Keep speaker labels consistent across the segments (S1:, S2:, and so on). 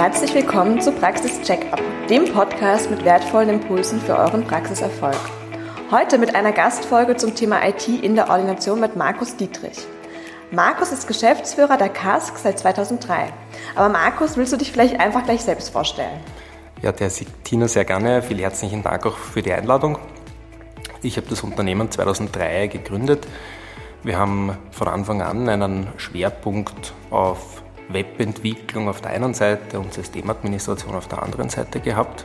S1: Herzlich willkommen zu Praxis Checkup, dem Podcast mit wertvollen Impulsen für euren Praxiserfolg. Heute mit einer Gastfolge zum Thema IT in der Ordination mit Markus Dietrich. Markus ist Geschäftsführer der CASK seit 2003. Aber Markus, willst du dich vielleicht einfach gleich selbst vorstellen?
S2: Ja, der Tina sehr gerne. Vielen herzlichen Dank auch für die Einladung. Ich habe das Unternehmen 2003 gegründet. Wir haben von Anfang an einen Schwerpunkt auf Webentwicklung auf der einen Seite und Systemadministration auf der anderen Seite gehabt.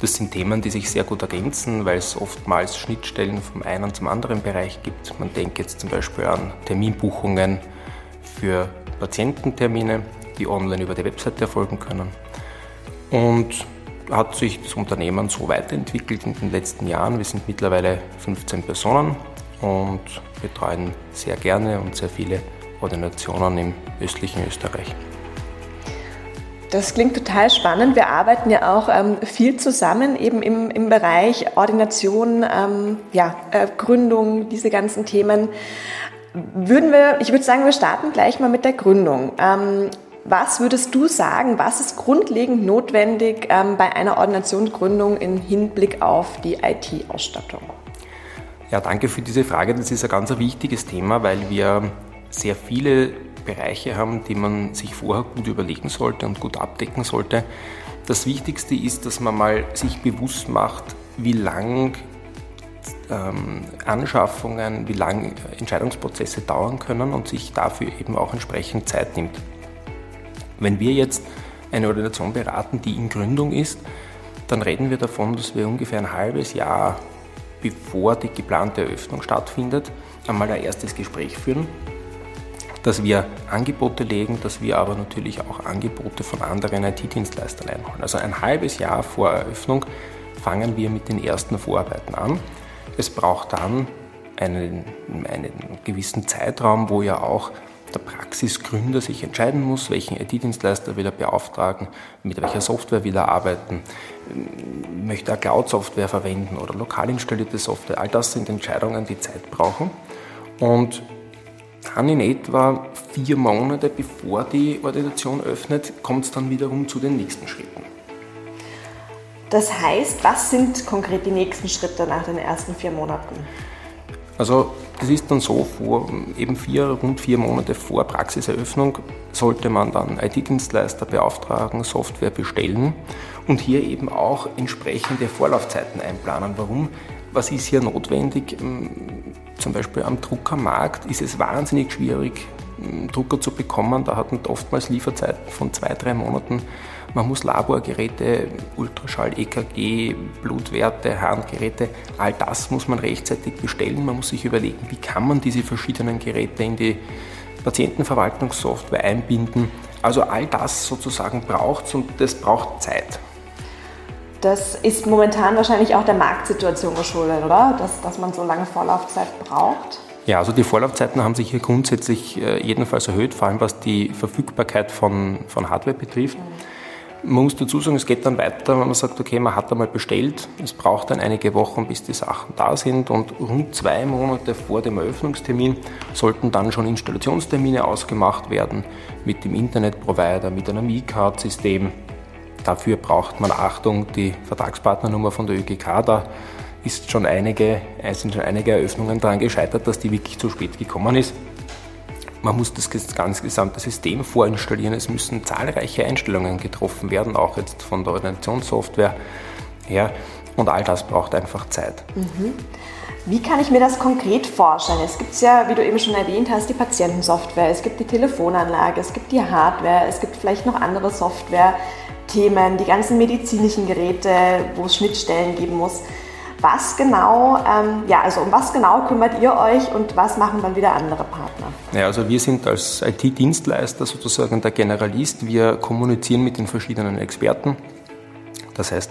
S2: Das sind Themen, die sich sehr gut ergänzen, weil es oftmals Schnittstellen vom einen zum anderen Bereich gibt. Man denkt jetzt zum Beispiel an Terminbuchungen für Patiententermine, die online über die Webseite erfolgen können. Und hat sich das Unternehmen so weiterentwickelt in den letzten Jahren. Wir sind mittlerweile 15 Personen und betreuen sehr gerne und sehr viele Ordinationen im östlichen Österreich.
S1: Das klingt total spannend. Wir arbeiten ja auch ähm, viel zusammen, eben im, im Bereich Ordination, ähm, ja, äh, Gründung, diese ganzen Themen. Würden wir, ich würde sagen, wir starten gleich mal mit der Gründung. Ähm, was würdest du sagen, was ist grundlegend notwendig ähm, bei einer Ordinationsgründung im Hinblick auf die IT-Ausstattung?
S2: Ja, danke für diese Frage. Das ist ein ganz wichtiges Thema, weil wir sehr viele Bereiche haben, die man sich vorher gut überlegen sollte und gut abdecken sollte. Das Wichtigste ist, dass man mal sich bewusst macht, wie lang ähm, Anschaffungen, wie lang Entscheidungsprozesse dauern können und sich dafür eben auch entsprechend Zeit nimmt. Wenn wir jetzt eine Ordination beraten, die in Gründung ist, dann reden wir davon, dass wir ungefähr ein halbes Jahr bevor die geplante Eröffnung stattfindet, einmal ein erstes Gespräch führen, dass wir Angebote legen, dass wir aber natürlich auch Angebote von anderen IT-Dienstleistern einholen. Also ein halbes Jahr vor Eröffnung fangen wir mit den ersten Vorarbeiten an. Es braucht dann einen, einen gewissen Zeitraum, wo ja auch der Praxisgründer sich entscheiden muss, welchen IT-Dienstleister will er beauftragen, mit welcher Software will er arbeiten, möchte er Cloud-Software verwenden oder lokal installierte Software. All das sind Entscheidungen, die Zeit brauchen. Und dann in etwa vier Monate bevor die Ordination öffnet, kommt es dann wiederum zu den nächsten Schritten.
S1: Das heißt, was sind konkret die nächsten Schritte nach den ersten vier Monaten?
S2: Also das ist dann so, vor eben vier, rund vier Monate vor Praxiseröffnung sollte man dann IT-Dienstleister beauftragen, Software bestellen und hier eben auch entsprechende Vorlaufzeiten einplanen. Warum? Was ist hier notwendig? Zum Beispiel am Druckermarkt ist es wahnsinnig schwierig, Drucker zu bekommen. Da hat man oftmals Lieferzeiten von zwei, drei Monaten. Man muss Laborgeräte, Ultraschall, EKG, Blutwerte, Harngeräte, all das muss man rechtzeitig bestellen. Man muss sich überlegen, wie kann man diese verschiedenen Geräte in die Patientenverwaltungssoftware einbinden. Also all das sozusagen braucht es und das braucht Zeit.
S1: Das ist momentan wahrscheinlich auch der Marktsituation geschuldet, oder? Dass, dass man so lange Vorlaufzeit braucht.
S2: Ja, also die Vorlaufzeiten haben sich hier grundsätzlich äh, jedenfalls erhöht, vor allem was die Verfügbarkeit von, von Hardware betrifft. Mhm. Man muss dazu sagen, es geht dann weiter, wenn man sagt, okay, man hat einmal bestellt, es braucht dann einige Wochen, bis die Sachen da sind und rund zwei Monate vor dem Eröffnungstermin sollten dann schon Installationstermine ausgemacht werden mit dem Internetprovider, mit einem E-Card-System. Dafür braucht man Achtung, die Vertragspartnernummer von der ÖGK, da ist schon einige, sind schon einige Eröffnungen daran gescheitert, dass die wirklich zu spät gekommen ist. Man muss das ganz gesamte System vorinstallieren. Es müssen zahlreiche Einstellungen getroffen werden, auch jetzt von der Organisationssoftware her. Und all das braucht einfach Zeit.
S1: Mhm. Wie kann ich mir das konkret vorstellen? Es gibt ja, wie du eben schon erwähnt hast, die Patientensoftware, es gibt die Telefonanlage, es gibt die Hardware, es gibt vielleicht noch andere Software-Themen, die ganzen medizinischen Geräte, wo es Schnittstellen geben muss. Was genau, ähm, ja, also um was genau kümmert ihr euch und was machen dann wieder andere Partner?
S2: Ja, also wir sind als IT-Dienstleister sozusagen der Generalist. Wir kommunizieren mit den verschiedenen Experten. Das heißt,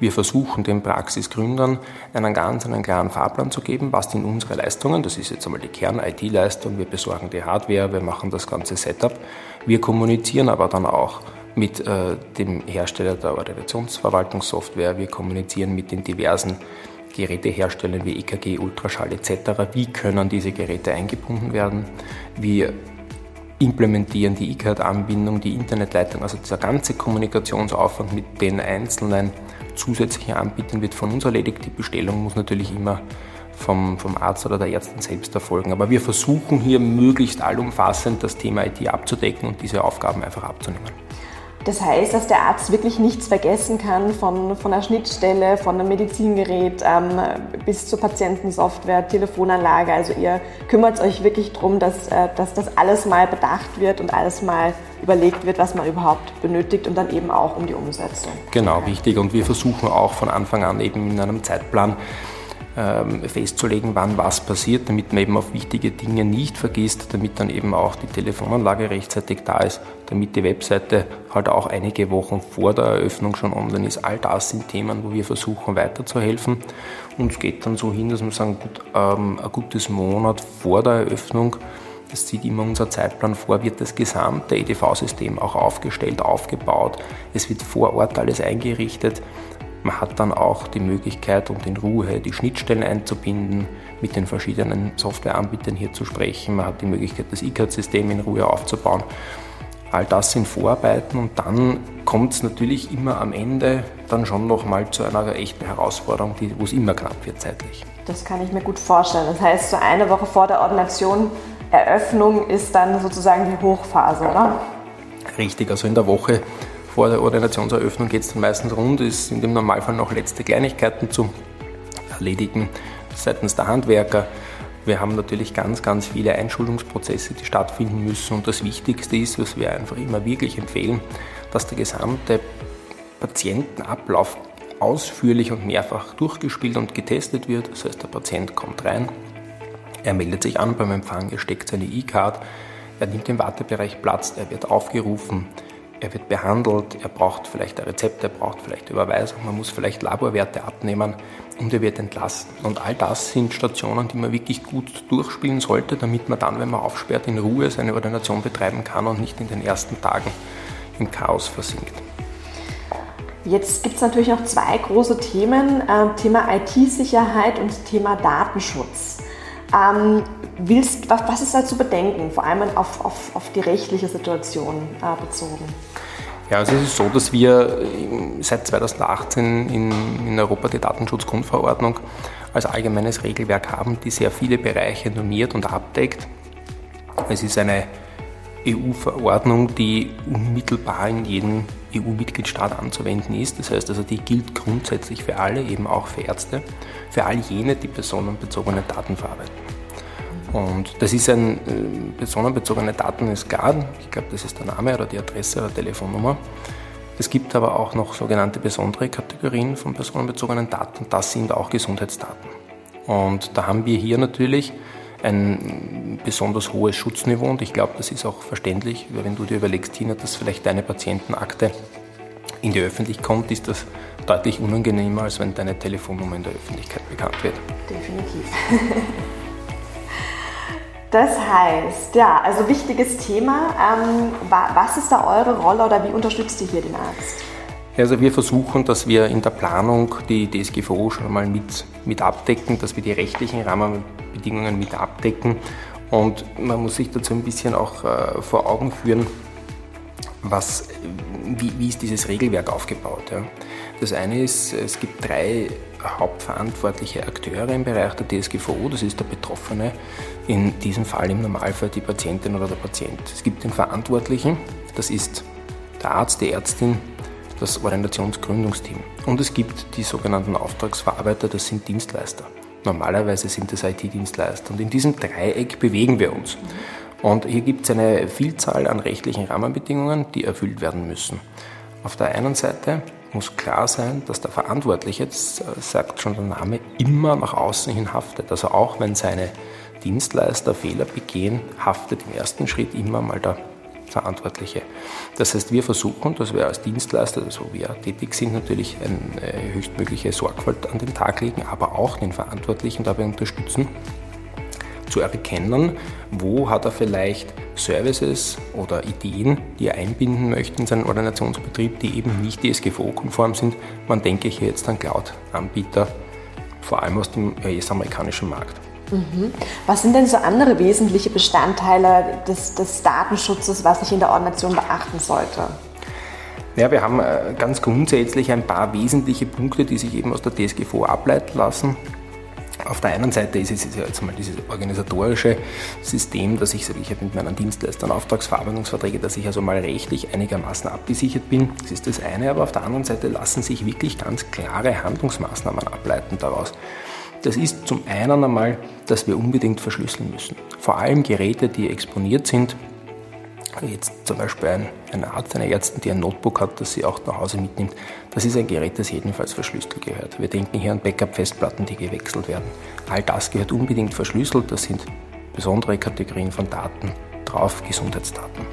S2: wir versuchen den Praxisgründern einen ganz einen klaren Fahrplan zu geben, was sind unsere Leistungen. Das ist jetzt einmal die Kern-IT-Leistung. Wir besorgen die Hardware, wir machen das ganze Setup. Wir kommunizieren aber dann auch mit äh, dem Hersteller der Organisationsverwaltungssoftware. Wir kommunizieren mit den diversen Geräteherstellern wie EKG, Ultraschall etc. Wie können diese Geräte eingebunden werden? Wir implementieren, die E-Card-Anbindung, die Internetleitung, also dieser ganze Kommunikationsaufwand mit den einzelnen zusätzlichen Anbietern wird von uns erledigt. Die Bestellung muss natürlich immer vom, vom Arzt oder der Ärztin selbst erfolgen. Aber wir versuchen hier möglichst allumfassend das Thema IT abzudecken und diese Aufgaben einfach abzunehmen.
S1: Das heißt, dass der Arzt wirklich nichts vergessen kann von, von der Schnittstelle, von einem Medizingerät ähm, bis zur Patientensoftware, Telefonanlage. Also ihr kümmert euch wirklich darum, dass, äh, dass das alles mal bedacht wird und alles mal überlegt wird, was man überhaupt benötigt und dann eben auch um die Umsetzung.
S2: Genau, wichtig. Und wir versuchen auch von Anfang an eben in einem Zeitplan festzulegen, wann was passiert, damit man eben auf wichtige Dinge nicht vergisst, damit dann eben auch die Telefonanlage rechtzeitig da ist, damit die Webseite halt auch einige Wochen vor der Eröffnung schon online ist. All das sind Themen, wo wir versuchen weiterzuhelfen. Und es geht dann so hin, dass wir sagen, gut, ähm, ein gutes Monat vor der Eröffnung das sieht immer unser Zeitplan vor, wird das gesamte EDV-System auch aufgestellt, aufgebaut. Es wird vor Ort alles eingerichtet. Man hat dann auch die Möglichkeit und in Ruhe die Schnittstellen einzubinden, mit den verschiedenen Softwareanbietern hier zu sprechen. Man hat die Möglichkeit, das E-Card-System in Ruhe aufzubauen. All das sind Vorarbeiten und dann kommt es natürlich immer am Ende dann schon nochmal zu einer echten Herausforderung, wo es immer knapp wird zeitlich.
S1: Das kann ich mir gut vorstellen. Das heißt, so eine Woche vor der Ordination, Eröffnung ist dann sozusagen die Hochphase, oder?
S2: Richtig, also in der Woche vor der Ordinationseröffnung geht es dann meistens rund, es sind im Normalfall noch letzte Kleinigkeiten zu erledigen seitens der Handwerker. Wir haben natürlich ganz, ganz viele Einschulungsprozesse, die stattfinden müssen und das Wichtigste ist, was wir einfach immer wirklich empfehlen, dass der gesamte Patientenablauf ausführlich und mehrfach durchgespielt und getestet wird. Das heißt, der Patient kommt rein, er meldet sich an beim Empfang, er steckt seine E-Card, er nimmt im Wartebereich Platz, er wird aufgerufen, er wird behandelt, er braucht vielleicht ein Rezept, er braucht vielleicht Überweisung, man muss vielleicht Laborwerte abnehmen und er wird entlassen. Und all das sind Stationen, die man wirklich gut durchspielen sollte, damit man dann, wenn man aufsperrt, in Ruhe seine Ordination betreiben kann und nicht in den ersten Tagen im Chaos versinkt.
S1: Jetzt gibt es natürlich noch zwei große Themen, äh, Thema IT-Sicherheit und Thema Datenschutz. Ähm, willst, was, was, ist da zu bedenken, vor allem auf, auf, auf die rechtliche Situation äh, bezogen?
S2: Ja, also es ist so, dass wir seit 2018 in, in Europa die Datenschutzgrundverordnung als allgemeines Regelwerk haben, die sehr viele Bereiche normiert und abdeckt. Es ist eine EU-Verordnung, die unmittelbar in jedem EU-Mitgliedstaat anzuwenden ist. Das heißt also, die gilt grundsätzlich für alle, eben auch für Ärzte, für all jene, die personenbezogene Daten verarbeiten. Und das ist ein äh, personenbezogene Daten ist klar. Ich glaube, das ist der Name oder die Adresse oder Telefonnummer. Es gibt aber auch noch sogenannte besondere Kategorien von personenbezogenen Daten. Das sind auch Gesundheitsdaten. Und da haben wir hier natürlich ein besonders hohes Schutzniveau und ich glaube, das ist auch verständlich, wenn du dir überlegst, Tina, dass vielleicht deine Patientenakte in die Öffentlichkeit kommt, ist das deutlich unangenehmer, als wenn deine Telefonnummer in der Öffentlichkeit bekannt wird.
S1: Definitiv. Das heißt, ja, also wichtiges Thema. Ähm, was ist da eure Rolle oder wie unterstützt ihr hier den Arzt?
S2: Also wir versuchen, dass wir in der Planung die DSGVO schon mal mit, mit abdecken, dass wir die rechtlichen Rahmenbedingungen mit abdecken. Und man muss sich dazu ein bisschen auch äh, vor Augen führen, was, wie, wie ist dieses Regelwerk aufgebaut. Ja? Das eine ist, es gibt drei hauptverantwortliche Akteure im Bereich der DSGVO. Das ist der Betroffene, in diesem Fall im Normalfall die Patientin oder der Patient. Es gibt den Verantwortlichen, das ist der Arzt, die Ärztin, das Ordinationsgründungsteam. Und es gibt die sogenannten Auftragsverarbeiter, das sind Dienstleister. Normalerweise sind das IT-Dienstleister. Und in diesem Dreieck bewegen wir uns. Und hier gibt es eine Vielzahl an rechtlichen Rahmenbedingungen, die erfüllt werden müssen. Auf der einen Seite muss klar sein, dass der Verantwortliche, das sagt schon der Name, immer nach außen hin haftet. Also auch wenn seine Dienstleister Fehler begehen, haftet im ersten Schritt immer mal der Verantwortliche. Das heißt, wir versuchen, dass wir als Dienstleister, also wir tätig sind, natürlich eine höchstmögliche Sorgfalt an den Tag legen, aber auch den Verantwortlichen dabei unterstützen, zu erkennen, wo hat er vielleicht Services oder Ideen, die er einbinden möchte in seinen Ordinationsbetrieb, die eben nicht DSGVO-konform sind. Man denke hier jetzt an Cloud-Anbieter, vor allem aus dem US-amerikanischen Markt.
S1: Mhm. Was sind denn so andere wesentliche Bestandteile des, des Datenschutzes, was ich in der Ordination beachten sollte?
S2: Ja, wir haben äh, ganz grundsätzlich ein paar wesentliche Punkte, die sich eben aus der DSGVO ableiten lassen. Auf der einen Seite ist es jetzt mal dieses organisatorische System, dass ich ich habe mit meinen Dienstleistern Auftragsverarbeitungsverträge, dass ich also mal rechtlich einigermaßen abgesichert bin. Das ist das eine, aber auf der anderen Seite lassen sich wirklich ganz klare Handlungsmaßnahmen ableiten daraus. Das ist zum einen einmal, dass wir unbedingt verschlüsseln müssen. Vor allem Geräte, die exponiert sind, jetzt zum Beispiel ein, eine Arzt, eine Ärztin, die ein Notebook hat, das sie auch nach Hause mitnimmt, das ist ein Gerät, das jedenfalls verschlüsselt gehört. Wir denken hier an Backup-Festplatten, die gewechselt werden. All das gehört unbedingt verschlüsselt. Das sind besondere Kategorien von Daten drauf, Gesundheitsdaten.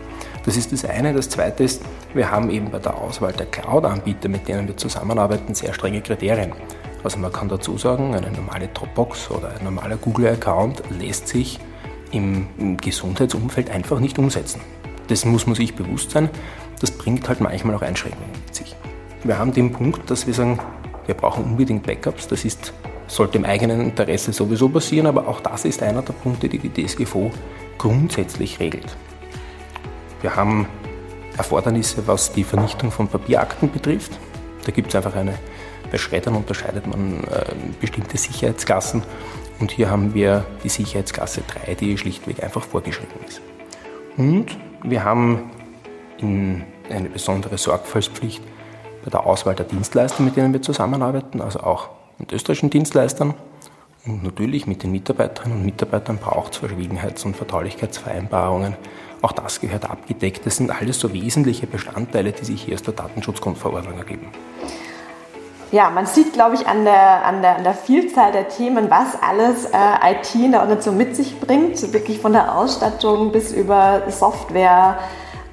S2: Das ist das eine. Das zweite ist, wir haben eben bei der Auswahl der Cloud-Anbieter, mit denen wir zusammenarbeiten, sehr strenge Kriterien. Also man kann dazu sagen, eine normale Dropbox oder ein normaler Google-Account lässt sich im Gesundheitsumfeld einfach nicht umsetzen. Das muss man sich bewusst sein. Das bringt halt manchmal auch Einschränkungen mit sich. Wir haben den Punkt, dass wir sagen, wir brauchen unbedingt Backups. Das ist, sollte im eigenen Interesse sowieso passieren, aber auch das ist einer der Punkte, die die DSGVO grundsätzlich regelt. Wir haben Erfordernisse, was die Vernichtung von Papierakten betrifft. Da gibt es einfach eine, bei Schreddern unterscheidet man äh, bestimmte Sicherheitsklassen und hier haben wir die Sicherheitsklasse 3, die schlichtweg einfach vorgeschrieben ist. Und wir haben eine besondere Sorgfaltspflicht bei der Auswahl der Dienstleister, mit denen wir zusammenarbeiten, also auch mit österreichischen Dienstleistern. Und natürlich mit den Mitarbeiterinnen und Mitarbeitern braucht es Verschwiegenheits- und Vertraulichkeitsvereinbarungen. Auch das gehört abgedeckt. Das sind alles so wesentliche Bestandteile, die sich hier aus der Datenschutzgrundverordnung ergeben.
S1: Ja, man sieht, glaube ich, an der, an, der, an der Vielzahl der Themen, was alles äh, IT in der Organisation mit sich bringt. Wirklich von der Ausstattung bis über Software,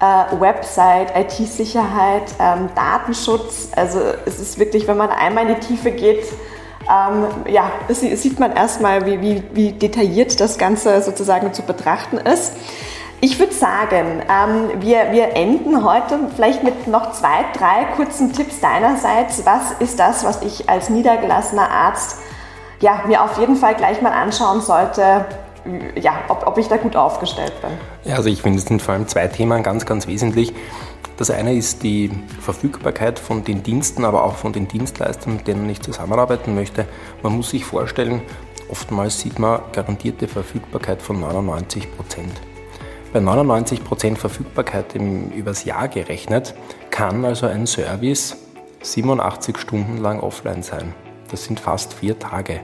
S1: äh, Website, IT-Sicherheit, ähm, Datenschutz. Also es ist wirklich, wenn man einmal in die Tiefe geht, ähm, ja, sieht man erstmal, wie, wie, wie detailliert das Ganze sozusagen zu betrachten ist. Ich würde sagen, ähm, wir, wir enden heute vielleicht mit noch zwei, drei kurzen Tipps deinerseits. Was ist das, was ich als niedergelassener Arzt ja, mir auf jeden Fall gleich mal anschauen sollte, ja, ob, ob ich da gut aufgestellt bin?
S2: Ja, also ich finde, es sind vor allem zwei Themen ganz, ganz wesentlich. Das eine ist die Verfügbarkeit von den Diensten, aber auch von den Dienstleistern, mit denen ich zusammenarbeiten möchte. Man muss sich vorstellen, oftmals sieht man garantierte Verfügbarkeit von 99 Prozent. Bei 99% Verfügbarkeit im, übers Jahr gerechnet kann also ein Service 87 Stunden lang offline sein. Das sind fast vier Tage.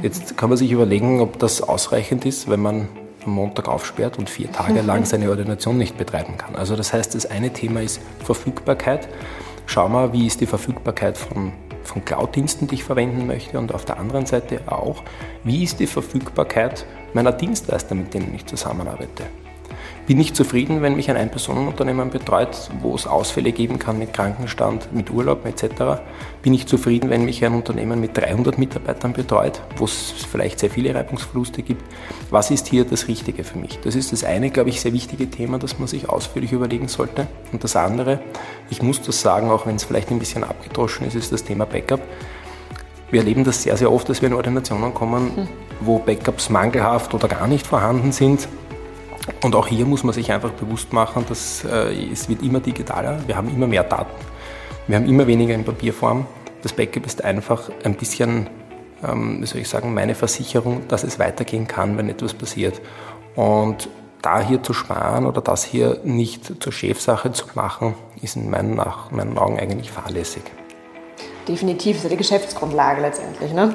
S2: Jetzt kann man sich überlegen, ob das ausreichend ist, wenn man am Montag aufsperrt und vier Tage lang seine Ordination nicht betreiben kann. Also das heißt, das eine Thema ist Verfügbarkeit. Schau mal, wie ist die Verfügbarkeit von, von Cloud-Diensten, die ich verwenden möchte und auf der anderen Seite auch, wie ist die Verfügbarkeit meiner Dienstleister, mit denen ich zusammenarbeite bin ich zufrieden, wenn mich ein Ein-Personen-Unternehmen betreut, wo es Ausfälle geben kann mit Krankenstand, mit Urlaub etc. Bin ich zufrieden, wenn mich ein Unternehmen mit 300 Mitarbeitern betreut, wo es vielleicht sehr viele Reibungsverluste gibt. Was ist hier das Richtige für mich? Das ist das eine, glaube ich, sehr wichtige Thema, das man sich ausführlich überlegen sollte. Und das andere, ich muss das sagen, auch wenn es vielleicht ein bisschen abgedroschen ist, ist das Thema Backup. Wir erleben das sehr, sehr oft, dass wir in Ordinationen kommen, hm. wo Backups mangelhaft oder gar nicht vorhanden sind und auch hier muss man sich einfach bewusst machen, dass äh, es wird immer digitaler, wir haben immer mehr Daten, wir haben immer weniger in Papierform. Das Backup ist einfach ein bisschen, ähm, wie soll ich sagen, meine Versicherung, dass es weitergehen kann, wenn etwas passiert. Und da hier zu sparen oder das hier nicht zur Chefsache zu machen, ist in meinen, nach, meinen Augen eigentlich fahrlässig.
S1: Definitiv, ist ja die Geschäftsgrundlage letztendlich. Ne?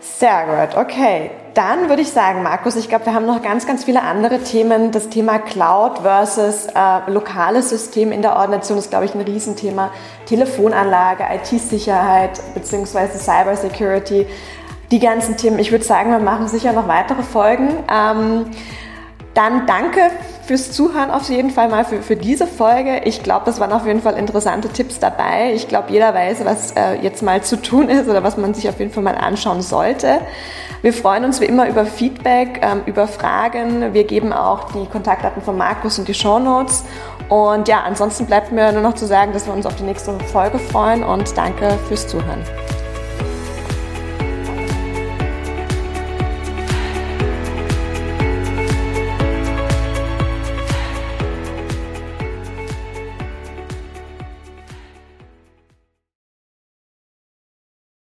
S1: Sehr gut, okay. Dann würde ich sagen, Markus, ich glaube, wir haben noch ganz, ganz viele andere Themen. Das Thema Cloud versus äh, lokales System in der Ordination ist, glaube ich, ein Riesenthema. Telefonanlage, IT-Sicherheit beziehungsweise Cybersecurity, die ganzen Themen. Ich würde sagen, wir machen sicher noch weitere Folgen. Ähm, dann danke fürs Zuhören auf jeden Fall mal für, für diese Folge. Ich glaube, es waren auf jeden Fall interessante Tipps dabei. Ich glaube, jeder weiß, was äh, jetzt mal zu tun ist oder was man sich auf jeden Fall mal anschauen sollte. Wir freuen uns wie immer über Feedback, ähm, über Fragen. Wir geben auch die Kontaktdaten von Markus und die Show Notes. Und ja, ansonsten bleibt mir nur noch zu sagen, dass wir uns auf die nächste Folge freuen und danke fürs Zuhören.